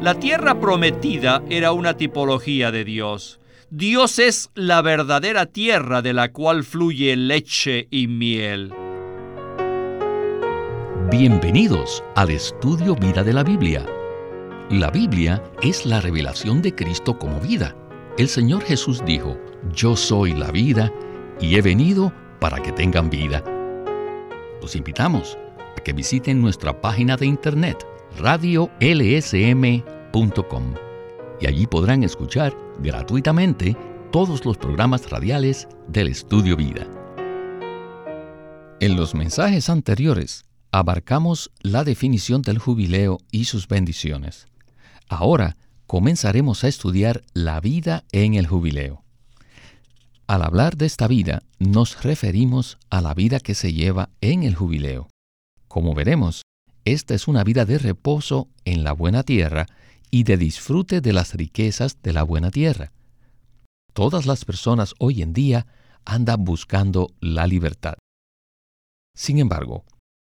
La tierra prometida era una tipología de Dios. Dios es la verdadera tierra de la cual fluye leche y miel. Bienvenidos al estudio Vida de la Biblia. La Biblia es la revelación de Cristo como vida. El Señor Jesús dijo, Yo soy la vida y he venido para que tengan vida. Los invitamos a que visiten nuestra página de internet radiolsm.com y allí podrán escuchar gratuitamente todos los programas radiales del Estudio Vida. En los mensajes anteriores abarcamos la definición del jubileo y sus bendiciones. Ahora comenzaremos a estudiar la vida en el jubileo. Al hablar de esta vida, nos referimos a la vida que se lleva en el jubileo. Como veremos, esta es una vida de reposo en la buena tierra y de disfrute de las riquezas de la buena tierra. Todas las personas hoy en día andan buscando la libertad. Sin embargo,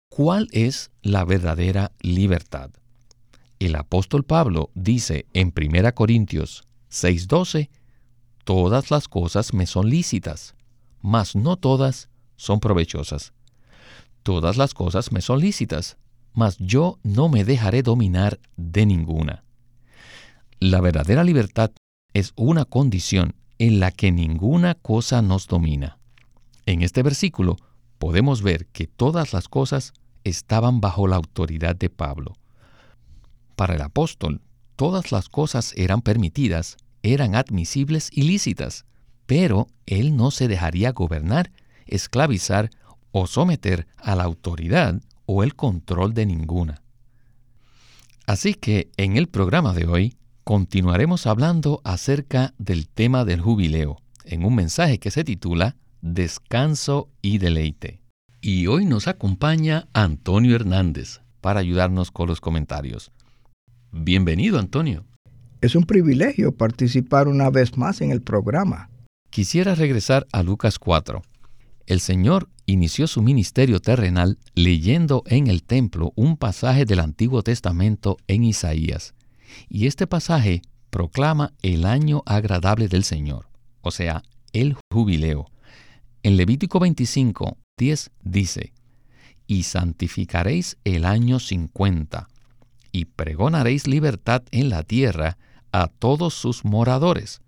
¿cuál es la verdadera libertad? El apóstol Pablo dice en 1 Corintios 6:12, Todas las cosas me son lícitas, mas no todas son provechosas. Todas las cosas me son lícitas, mas yo no me dejaré dominar de ninguna. La verdadera libertad es una condición en la que ninguna cosa nos domina. En este versículo podemos ver que todas las cosas estaban bajo la autoridad de Pablo. Para el apóstol, todas las cosas eran permitidas, eran admisibles y lícitas, pero él no se dejaría gobernar, esclavizar o someter a la autoridad o el control de ninguna. Así que en el programa de hoy continuaremos hablando acerca del tema del jubileo, en un mensaje que se titula Descanso y deleite. Y hoy nos acompaña Antonio Hernández para ayudarnos con los comentarios. Bienvenido, Antonio. Es un privilegio participar una vez más en el programa. Quisiera regresar a Lucas 4. El Señor inició su ministerio terrenal leyendo en el templo un pasaje del Antiguo Testamento en Isaías. Y este pasaje proclama el año agradable del Señor, o sea, el jubileo. En Levítico 25, 10 dice, Y santificaréis el año 50, y pregonaréis libertad en la tierra a todos sus moradores.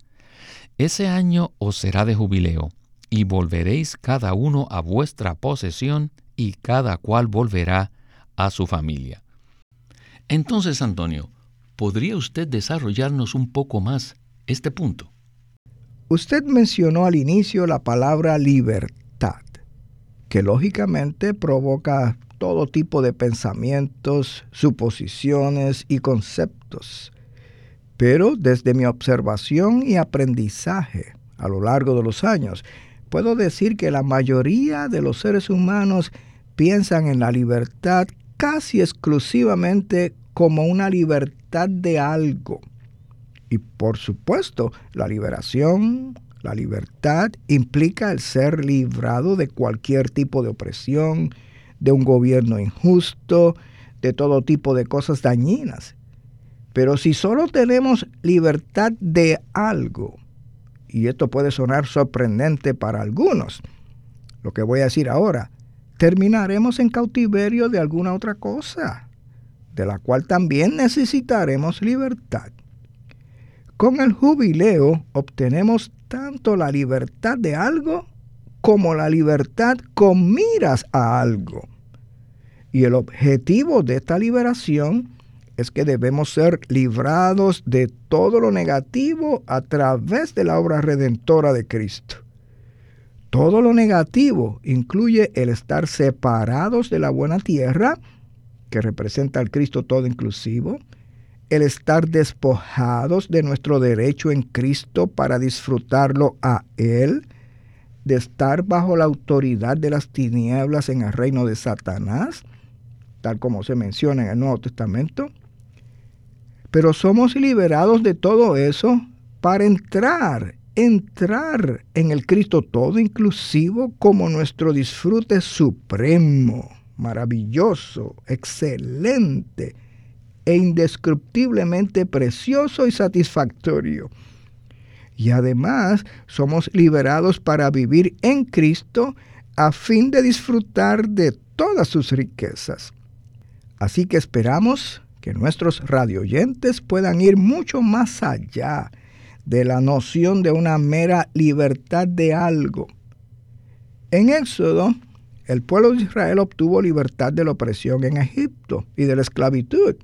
Ese año os será de jubileo y volveréis cada uno a vuestra posesión y cada cual volverá a su familia. Entonces, Antonio, ¿podría usted desarrollarnos un poco más este punto? Usted mencionó al inicio la palabra libertad, que lógicamente provoca todo tipo de pensamientos, suposiciones y conceptos. Pero desde mi observación y aprendizaje a lo largo de los años, puedo decir que la mayoría de los seres humanos piensan en la libertad casi exclusivamente como una libertad de algo. Y por supuesto, la liberación, la libertad implica el ser librado de cualquier tipo de opresión, de un gobierno injusto, de todo tipo de cosas dañinas. Pero si solo tenemos libertad de algo, y esto puede sonar sorprendente para algunos, lo que voy a decir ahora, terminaremos en cautiverio de alguna otra cosa, de la cual también necesitaremos libertad. Con el jubileo obtenemos tanto la libertad de algo como la libertad con miras a algo. Y el objetivo de esta liberación es que debemos ser librados de todo lo negativo a través de la obra redentora de Cristo. Todo lo negativo incluye el estar separados de la buena tierra, que representa al Cristo todo inclusivo, el estar despojados de nuestro derecho en Cristo para disfrutarlo a Él, de estar bajo la autoridad de las tinieblas en el reino de Satanás, tal como se menciona en el Nuevo Testamento, pero somos liberados de todo eso para entrar, entrar en el Cristo todo inclusivo como nuestro disfrute supremo, maravilloso, excelente, e indescriptiblemente precioso y satisfactorio. Y además somos liberados para vivir en Cristo a fin de disfrutar de todas sus riquezas. Así que esperamos que nuestros radioyentes puedan ir mucho más allá de la noción de una mera libertad de algo. En Éxodo, el pueblo de Israel obtuvo libertad de la opresión en Egipto y de la esclavitud,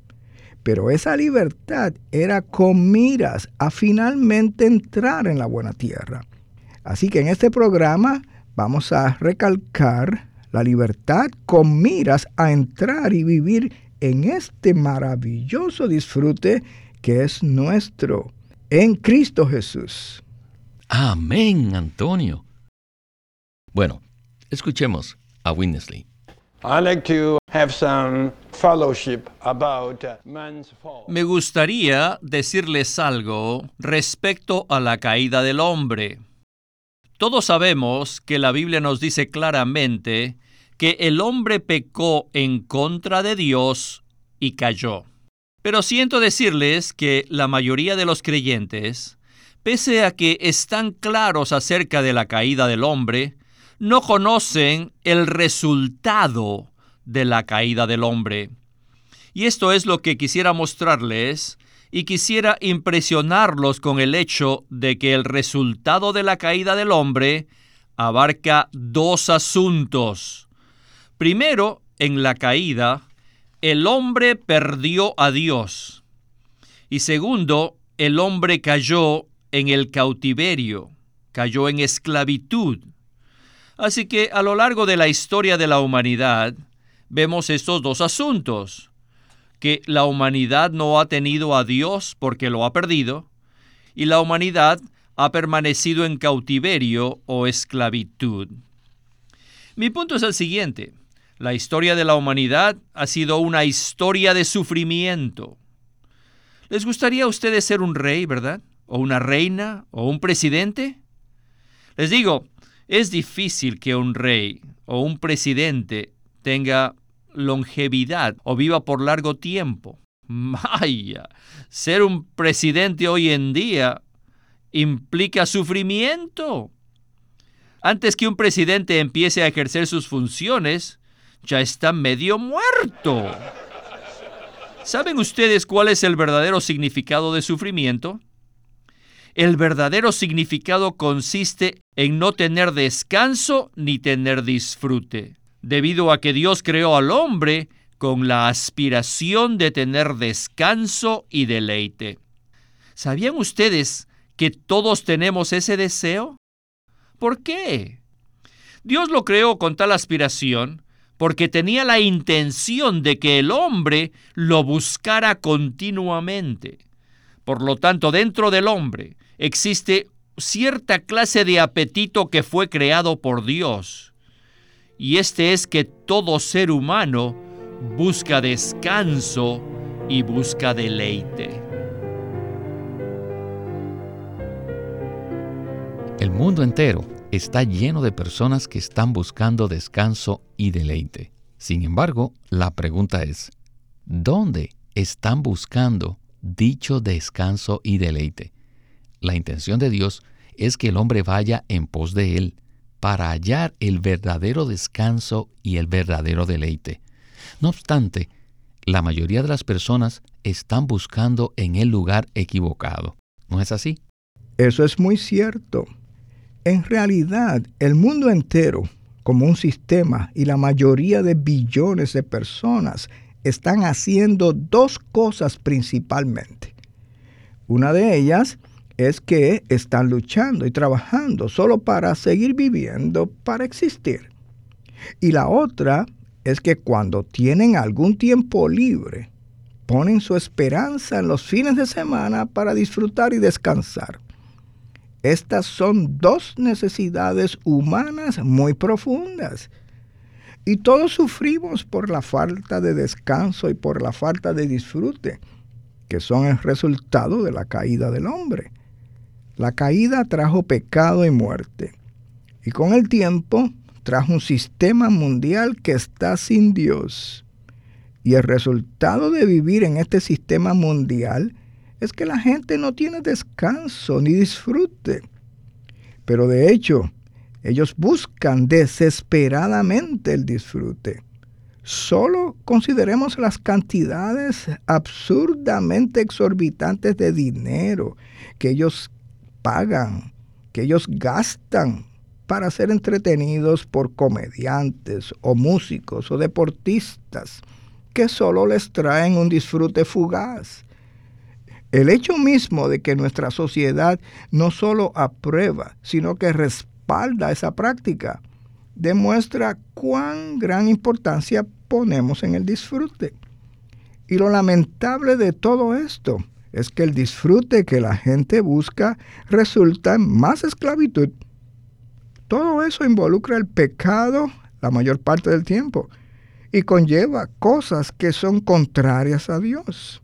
pero esa libertad era con miras a finalmente entrar en la buena tierra. Así que en este programa vamos a recalcar la libertad con miras a entrar y vivir en este maravilloso disfrute que es nuestro en Cristo Jesús. Amén, Antonio. Bueno, escuchemos a Winnesley. Me gustaría decirles algo respecto a la caída del hombre. Todos sabemos que la Biblia nos dice claramente que el hombre pecó en contra de Dios y cayó. Pero siento decirles que la mayoría de los creyentes, pese a que están claros acerca de la caída del hombre, no conocen el resultado de la caída del hombre. Y esto es lo que quisiera mostrarles y quisiera impresionarlos con el hecho de que el resultado de la caída del hombre abarca dos asuntos. Primero, en la caída, el hombre perdió a Dios. Y segundo, el hombre cayó en el cautiverio, cayó en esclavitud. Así que a lo largo de la historia de la humanidad vemos estos dos asuntos, que la humanidad no ha tenido a Dios porque lo ha perdido, y la humanidad ha permanecido en cautiverio o esclavitud. Mi punto es el siguiente. La historia de la humanidad ha sido una historia de sufrimiento. ¿Les gustaría a ustedes ser un rey, verdad? ¿O una reina? ¿O un presidente? Les digo, es difícil que un rey o un presidente tenga longevidad o viva por largo tiempo. Vaya, ser un presidente hoy en día implica sufrimiento. Antes que un presidente empiece a ejercer sus funciones, ya está medio muerto. ¿Saben ustedes cuál es el verdadero significado de sufrimiento? El verdadero significado consiste en no tener descanso ni tener disfrute, debido a que Dios creó al hombre con la aspiración de tener descanso y deleite. ¿Sabían ustedes que todos tenemos ese deseo? ¿Por qué? Dios lo creó con tal aspiración porque tenía la intención de que el hombre lo buscara continuamente. Por lo tanto, dentro del hombre existe cierta clase de apetito que fue creado por Dios. Y este es que todo ser humano busca descanso y busca deleite. El mundo entero está lleno de personas que están buscando descanso y deleite. Sin embargo, la pregunta es, ¿dónde están buscando dicho descanso y deleite? La intención de Dios es que el hombre vaya en pos de Él para hallar el verdadero descanso y el verdadero deleite. No obstante, la mayoría de las personas están buscando en el lugar equivocado. ¿No es así? Eso es muy cierto. En realidad, el mundo entero, como un sistema, y la mayoría de billones de personas están haciendo dos cosas principalmente. Una de ellas es que están luchando y trabajando solo para seguir viviendo, para existir. Y la otra es que cuando tienen algún tiempo libre, ponen su esperanza en los fines de semana para disfrutar y descansar. Estas son dos necesidades humanas muy profundas. Y todos sufrimos por la falta de descanso y por la falta de disfrute, que son el resultado de la caída del hombre. La caída trajo pecado y muerte. Y con el tiempo trajo un sistema mundial que está sin Dios. Y el resultado de vivir en este sistema mundial es que la gente no tiene descanso ni disfrute. Pero de hecho, ellos buscan desesperadamente el disfrute. Solo consideremos las cantidades absurdamente exorbitantes de dinero que ellos pagan, que ellos gastan para ser entretenidos por comediantes o músicos o deportistas que solo les traen un disfrute fugaz. El hecho mismo de que nuestra sociedad no solo aprueba, sino que respalda esa práctica, demuestra cuán gran importancia ponemos en el disfrute. Y lo lamentable de todo esto es que el disfrute que la gente busca resulta en más esclavitud. Todo eso involucra el pecado la mayor parte del tiempo y conlleva cosas que son contrarias a Dios.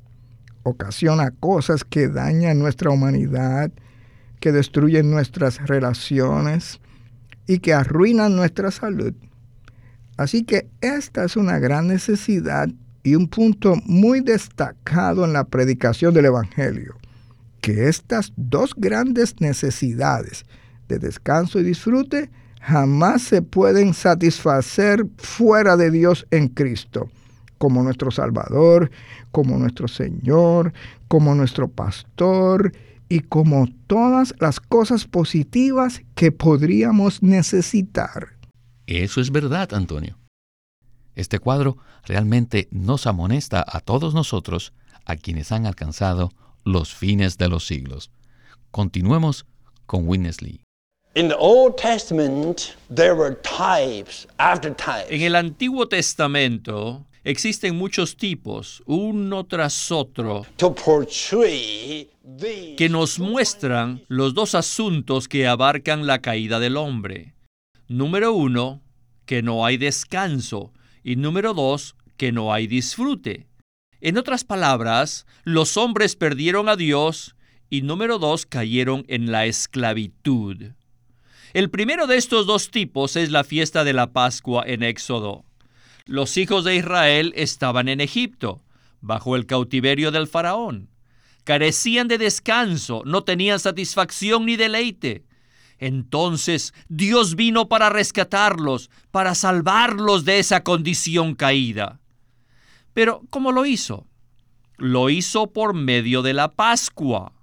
Ocasiona cosas que dañan nuestra humanidad, que destruyen nuestras relaciones, y que arruinan nuestra salud. Así que esta es una gran necesidad y un punto muy destacado en la predicación del Evangelio, que estas dos grandes necesidades de descanso y disfrute jamás se pueden satisfacer fuera de Dios en Cristo, como nuestro Salvador, como nuestro Señor, como nuestro Pastor y como todas las cosas positivas que podríamos necesitar. Eso es verdad, Antonio. Este cuadro realmente nos amonesta a todos nosotros, a quienes han alcanzado los fines de los siglos. Continuemos con Witness Lee. En el Antiguo Testamento existen muchos tipos, uno tras otro, que nos muestran los dos asuntos que abarcan la caída del hombre. Número uno, que no hay descanso. Y número dos, que no hay disfrute. En otras palabras, los hombres perdieron a Dios y número dos, cayeron en la esclavitud. El primero de estos dos tipos es la fiesta de la Pascua en Éxodo. Los hijos de Israel estaban en Egipto, bajo el cautiverio del faraón. Carecían de descanso, no tenían satisfacción ni deleite. Entonces Dios vino para rescatarlos, para salvarlos de esa condición caída. Pero, ¿cómo lo hizo? Lo hizo por medio de la Pascua.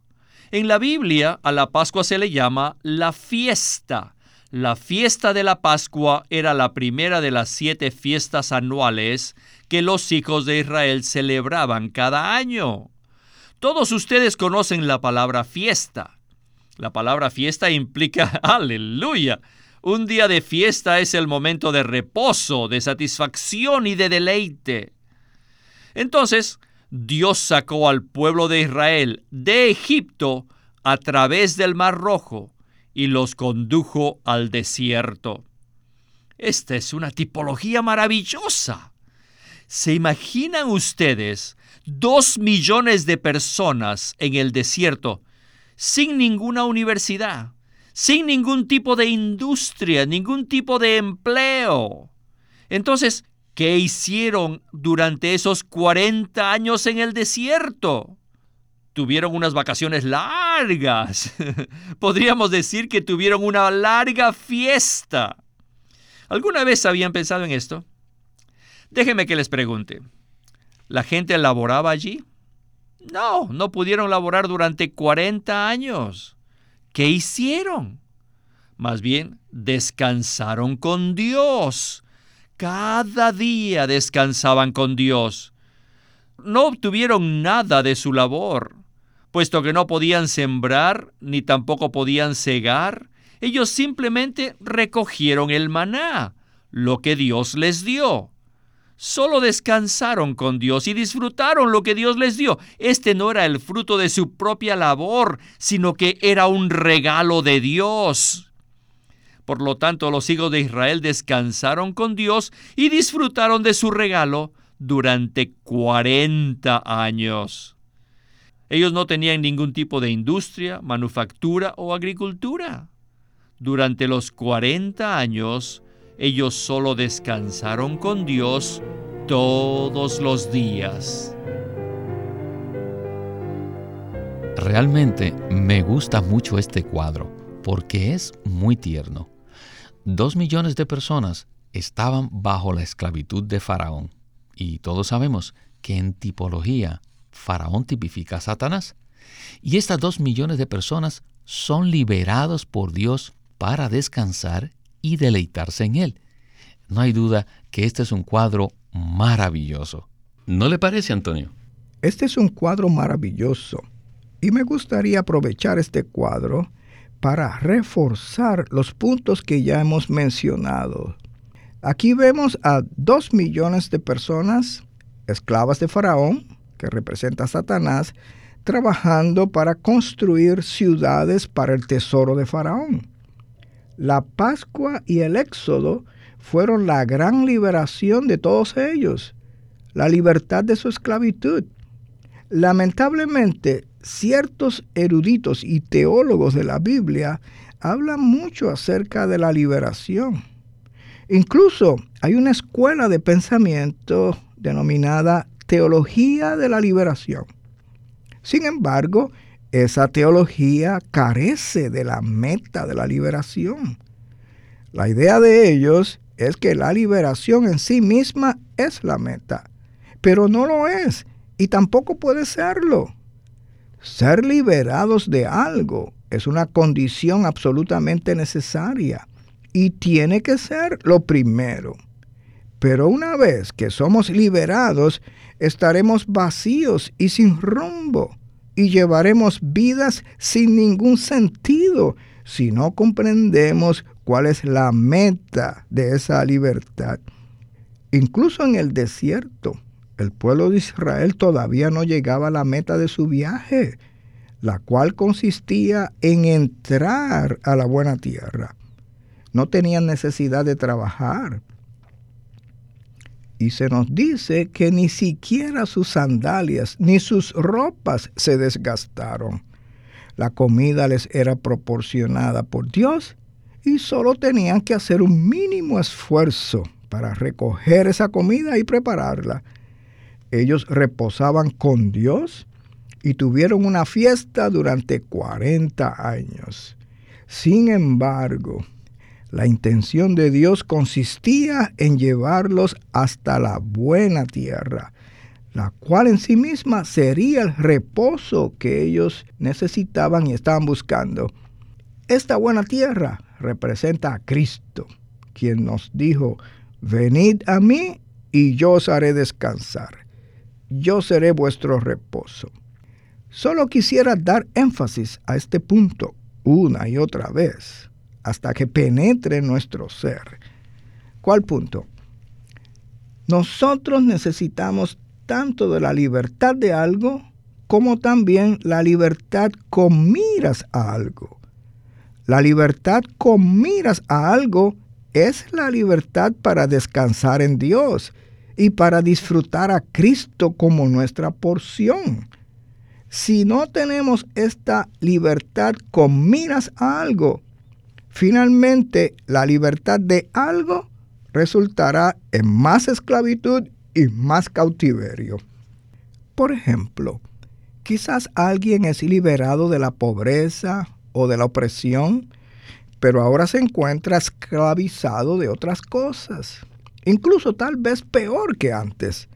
En la Biblia a la Pascua se le llama la fiesta la fiesta de la Pascua era la primera de las siete fiestas anuales que los hijos de Israel celebraban cada año. Todos ustedes conocen la palabra fiesta. La palabra fiesta implica, aleluya, un día de fiesta es el momento de reposo, de satisfacción y de deleite. Entonces, Dios sacó al pueblo de Israel de Egipto a través del Mar Rojo y los condujo al desierto. Esta es una tipología maravillosa. ¿Se imaginan ustedes dos millones de personas en el desierto sin ninguna universidad, sin ningún tipo de industria, ningún tipo de empleo? Entonces, ¿qué hicieron durante esos 40 años en el desierto? Tuvieron unas vacaciones largas. Podríamos decir que tuvieron una larga fiesta. ¿Alguna vez habían pensado en esto? Déjenme que les pregunte. ¿La gente laboraba allí? No, no pudieron laborar durante 40 años. ¿Qué hicieron? Más bien, descansaron con Dios. Cada día descansaban con Dios. No obtuvieron nada de su labor puesto que no podían sembrar ni tampoco podían cegar, ellos simplemente recogieron el maná, lo que Dios les dio. Solo descansaron con Dios y disfrutaron lo que Dios les dio. Este no era el fruto de su propia labor, sino que era un regalo de Dios. Por lo tanto, los hijos de Israel descansaron con Dios y disfrutaron de su regalo durante 40 años. Ellos no tenían ningún tipo de industria, manufactura o agricultura. Durante los 40 años, ellos solo descansaron con Dios todos los días. Realmente me gusta mucho este cuadro porque es muy tierno. Dos millones de personas estaban bajo la esclavitud de Faraón y todos sabemos que en tipología Faraón tipifica a Satanás. Y estas dos millones de personas son liberados por Dios para descansar y deleitarse en Él. No hay duda que este es un cuadro maravilloso. ¿No le parece, Antonio? Este es un cuadro maravilloso y me gustaría aprovechar este cuadro para reforzar los puntos que ya hemos mencionado. Aquí vemos a dos millones de personas, esclavas de Faraón, que representa a Satanás, trabajando para construir ciudades para el tesoro de Faraón. La Pascua y el Éxodo fueron la gran liberación de todos ellos, la libertad de su esclavitud. Lamentablemente, ciertos eruditos y teólogos de la Biblia hablan mucho acerca de la liberación. Incluso hay una escuela de pensamiento denominada Teología de la Liberación. Sin embargo, esa teología carece de la meta de la liberación. La idea de ellos es que la liberación en sí misma es la meta, pero no lo es y tampoco puede serlo. Ser liberados de algo es una condición absolutamente necesaria y tiene que ser lo primero. Pero una vez que somos liberados, estaremos vacíos y sin rumbo y llevaremos vidas sin ningún sentido si no comprendemos cuál es la meta de esa libertad. Incluso en el desierto, el pueblo de Israel todavía no llegaba a la meta de su viaje, la cual consistía en entrar a la buena tierra. No tenían necesidad de trabajar, y se nos dice que ni siquiera sus sandalias ni sus ropas se desgastaron. La comida les era proporcionada por Dios y solo tenían que hacer un mínimo esfuerzo para recoger esa comida y prepararla. Ellos reposaban con Dios y tuvieron una fiesta durante 40 años. Sin embargo, la intención de Dios consistía en llevarlos hasta la buena tierra, la cual en sí misma sería el reposo que ellos necesitaban y estaban buscando. Esta buena tierra representa a Cristo, quien nos dijo, venid a mí y yo os haré descansar. Yo seré vuestro reposo. Solo quisiera dar énfasis a este punto una y otra vez hasta que penetre nuestro ser. ¿Cuál punto? Nosotros necesitamos tanto de la libertad de algo como también la libertad con miras a algo. La libertad con miras a algo es la libertad para descansar en Dios y para disfrutar a Cristo como nuestra porción. Si no tenemos esta libertad con miras a algo, Finalmente, la libertad de algo resultará en más esclavitud y más cautiverio. Por ejemplo, quizás alguien es liberado de la pobreza o de la opresión, pero ahora se encuentra esclavizado de otras cosas, incluso tal vez peor que antes,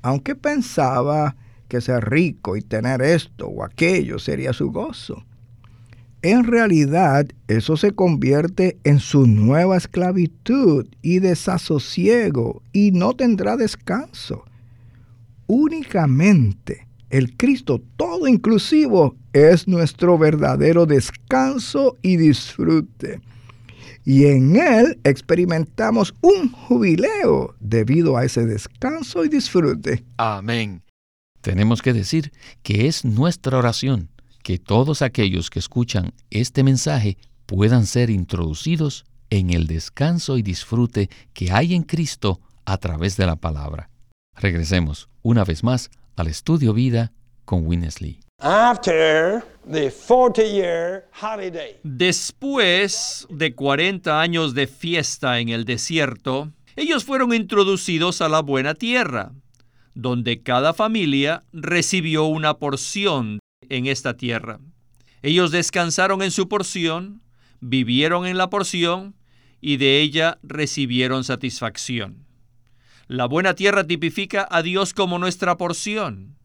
aunque pensaba que ser rico y tener esto o aquello sería su gozo en realidad eso se convierte en su nueva esclavitud y desasosiego y no tendrá descanso. Únicamente el Cristo todo inclusivo es nuestro verdadero descanso y disfrute. Y en Él experimentamos un jubileo debido a ese descanso y disfrute. Amén. Tenemos que decir que es nuestra oración que todos aquellos que escuchan este mensaje puedan ser introducidos en el descanso y disfrute que hay en Cristo a través de la palabra. Regresemos una vez más al estudio vida con Winnesley. Después de 40 años de fiesta en el desierto, Ellos fueron introducidos a la buena tierra, donde cada familia recibió una porción en esta tierra. Ellos descansaron en su porción, vivieron en la porción y de ella recibieron satisfacción. La buena tierra tipifica a Dios como nuestra porción.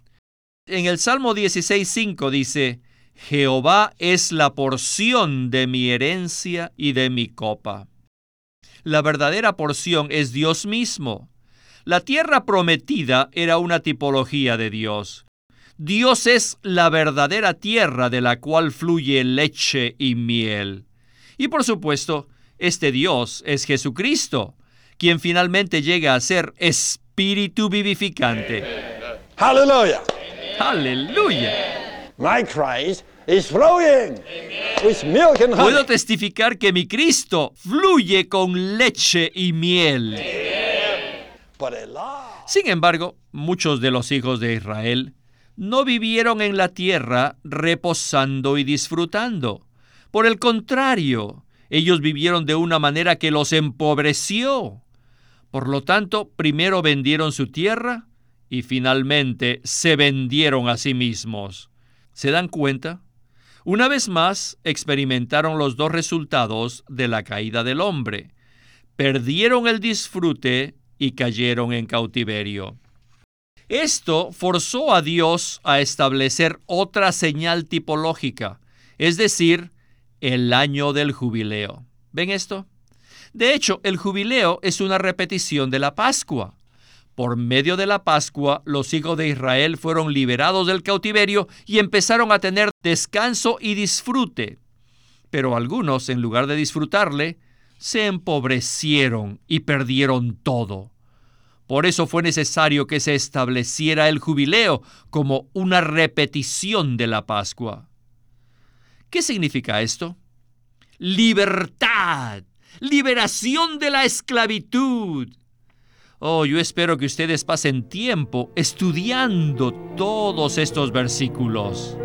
En el Salmo 16.5 dice, Jehová es la porción de mi herencia y de mi copa. La verdadera porción es Dios mismo. La tierra prometida era una tipología de Dios. Dios es la verdadera tierra de la cual fluye leche y miel. Y por supuesto, este Dios es Jesucristo, quien finalmente llega a ser espíritu vivificante. Aleluya. Aleluya. My Christ is flowing with milk and honey. Puedo testificar que mi Cristo fluye con leche y miel. Sin embargo, muchos de los hijos de Israel no vivieron en la tierra reposando y disfrutando. Por el contrario, ellos vivieron de una manera que los empobreció. Por lo tanto, primero vendieron su tierra y finalmente se vendieron a sí mismos. ¿Se dan cuenta? Una vez más experimentaron los dos resultados de la caída del hombre. Perdieron el disfrute y cayeron en cautiverio. Esto forzó a Dios a establecer otra señal tipológica, es decir, el año del jubileo. ¿Ven esto? De hecho, el jubileo es una repetición de la Pascua. Por medio de la Pascua, los hijos de Israel fueron liberados del cautiverio y empezaron a tener descanso y disfrute. Pero algunos, en lugar de disfrutarle, se empobrecieron y perdieron todo. Por eso fue necesario que se estableciera el jubileo como una repetición de la Pascua. ¿Qué significa esto? Libertad, liberación de la esclavitud. Oh, yo espero que ustedes pasen tiempo estudiando todos estos versículos.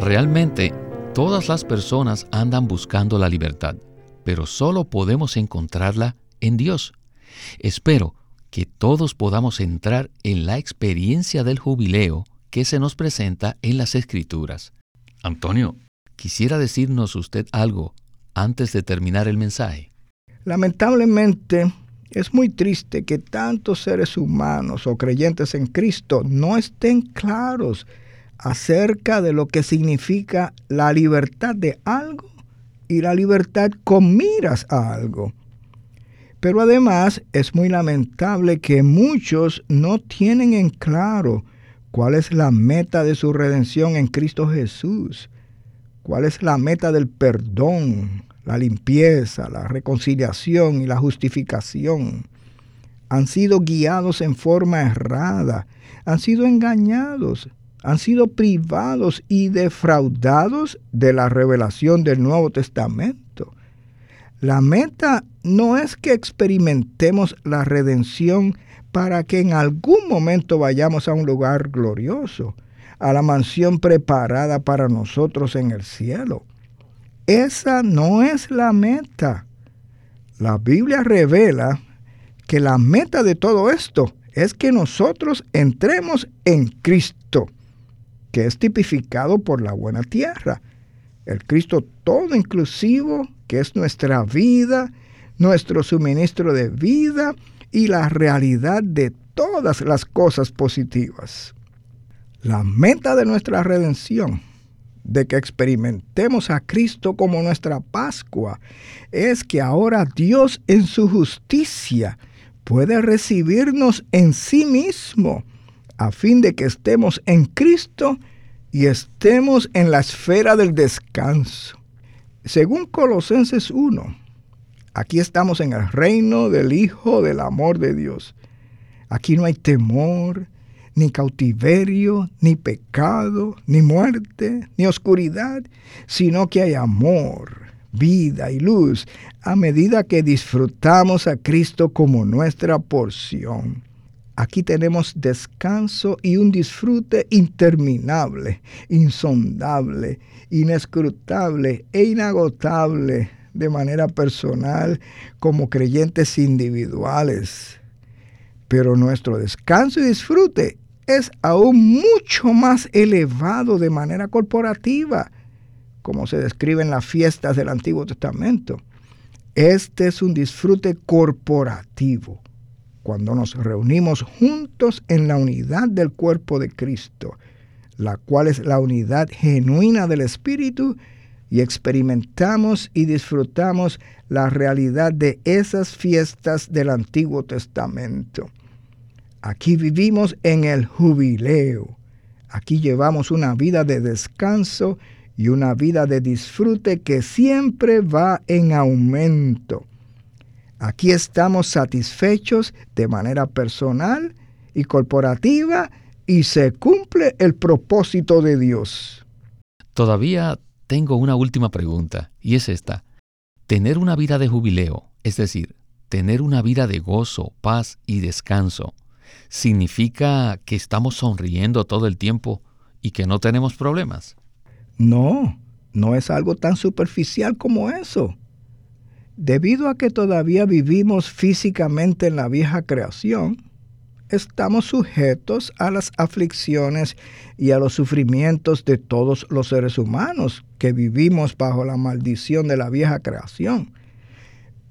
Realmente, todas las personas andan buscando la libertad, pero solo podemos encontrarla en Dios. Espero que todos podamos entrar en la experiencia del jubileo que se nos presenta en las Escrituras. Antonio, quisiera decirnos usted algo antes de terminar el mensaje. Lamentablemente, es muy triste que tantos seres humanos o creyentes en Cristo no estén claros acerca de lo que significa la libertad de algo y la libertad con miras a algo. Pero además es muy lamentable que muchos no tienen en claro cuál es la meta de su redención en Cristo Jesús, cuál es la meta del perdón, la limpieza, la reconciliación y la justificación. Han sido guiados en forma errada, han sido engañados, han sido privados y defraudados de la revelación del Nuevo Testamento. La meta no es que experimentemos la redención para que en algún momento vayamos a un lugar glorioso, a la mansión preparada para nosotros en el cielo. Esa no es la meta. La Biblia revela que la meta de todo esto es que nosotros entremos en Cristo que es tipificado por la buena tierra. El Cristo todo inclusivo, que es nuestra vida, nuestro suministro de vida y la realidad de todas las cosas positivas. La meta de nuestra redención, de que experimentemos a Cristo como nuestra Pascua, es que ahora Dios en su justicia puede recibirnos en sí mismo a fin de que estemos en Cristo y estemos en la esfera del descanso. Según Colosenses 1, aquí estamos en el reino del Hijo del amor de Dios. Aquí no hay temor, ni cautiverio, ni pecado, ni muerte, ni oscuridad, sino que hay amor, vida y luz a medida que disfrutamos a Cristo como nuestra porción. Aquí tenemos descanso y un disfrute interminable, insondable, inescrutable e inagotable de manera personal como creyentes individuales. Pero nuestro descanso y disfrute es aún mucho más elevado de manera corporativa, como se describe en las fiestas del Antiguo Testamento. Este es un disfrute corporativo, cuando nos reunimos juntos en la unidad del cuerpo de Cristo, la cual es la unidad genuina del Espíritu, y experimentamos y disfrutamos la realidad de esas fiestas del Antiguo Testamento. Aquí vivimos en el jubileo. Aquí llevamos una vida de descanso y una vida de disfrute que siempre va en aumento. Aquí estamos satisfechos de manera personal y corporativa y se cumple el propósito de Dios. Todavía tengo una última pregunta y es esta. Tener una vida de jubileo, es decir, tener una vida de gozo, paz y descanso, ¿significa que estamos sonriendo todo el tiempo y que no tenemos problemas? No, no es algo tan superficial como eso. Debido a que todavía vivimos físicamente en la vieja creación, estamos sujetos a las aflicciones y a los sufrimientos de todos los seres humanos que vivimos bajo la maldición de la vieja creación.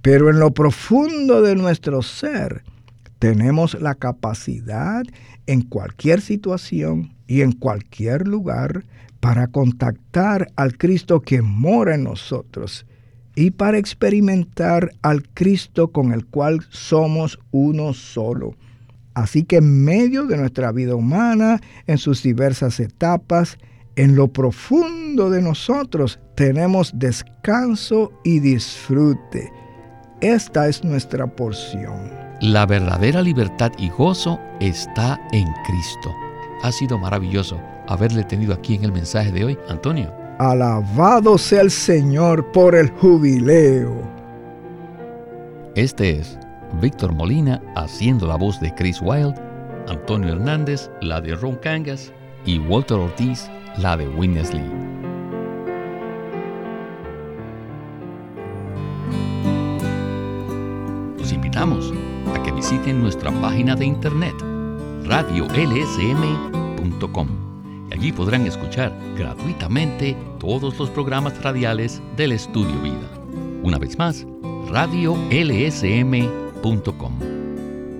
Pero en lo profundo de nuestro ser, tenemos la capacidad en cualquier situación y en cualquier lugar para contactar al Cristo que mora en nosotros y para experimentar al Cristo con el cual somos uno solo. Así que en medio de nuestra vida humana, en sus diversas etapas, en lo profundo de nosotros tenemos descanso y disfrute. Esta es nuestra porción. La verdadera libertad y gozo está en Cristo. Ha sido maravilloso haberle tenido aquí en el mensaje de hoy, Antonio. Alabado sea el Señor por el jubileo. Este es Víctor Molina haciendo la voz de Chris Wilde, Antonio Hernández la de Ron Cangas y Walter Ortiz la de Witness Lee. Los invitamos a que visiten nuestra página de internet radiolsm.com. Allí podrán escuchar gratuitamente todos los programas radiales del Estudio Vida. Una vez más, radiolsm.com.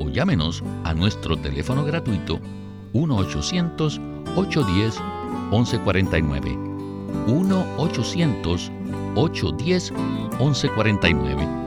O llámenos a nuestro teléfono gratuito 1-800-810-1149. 1-800-810-1149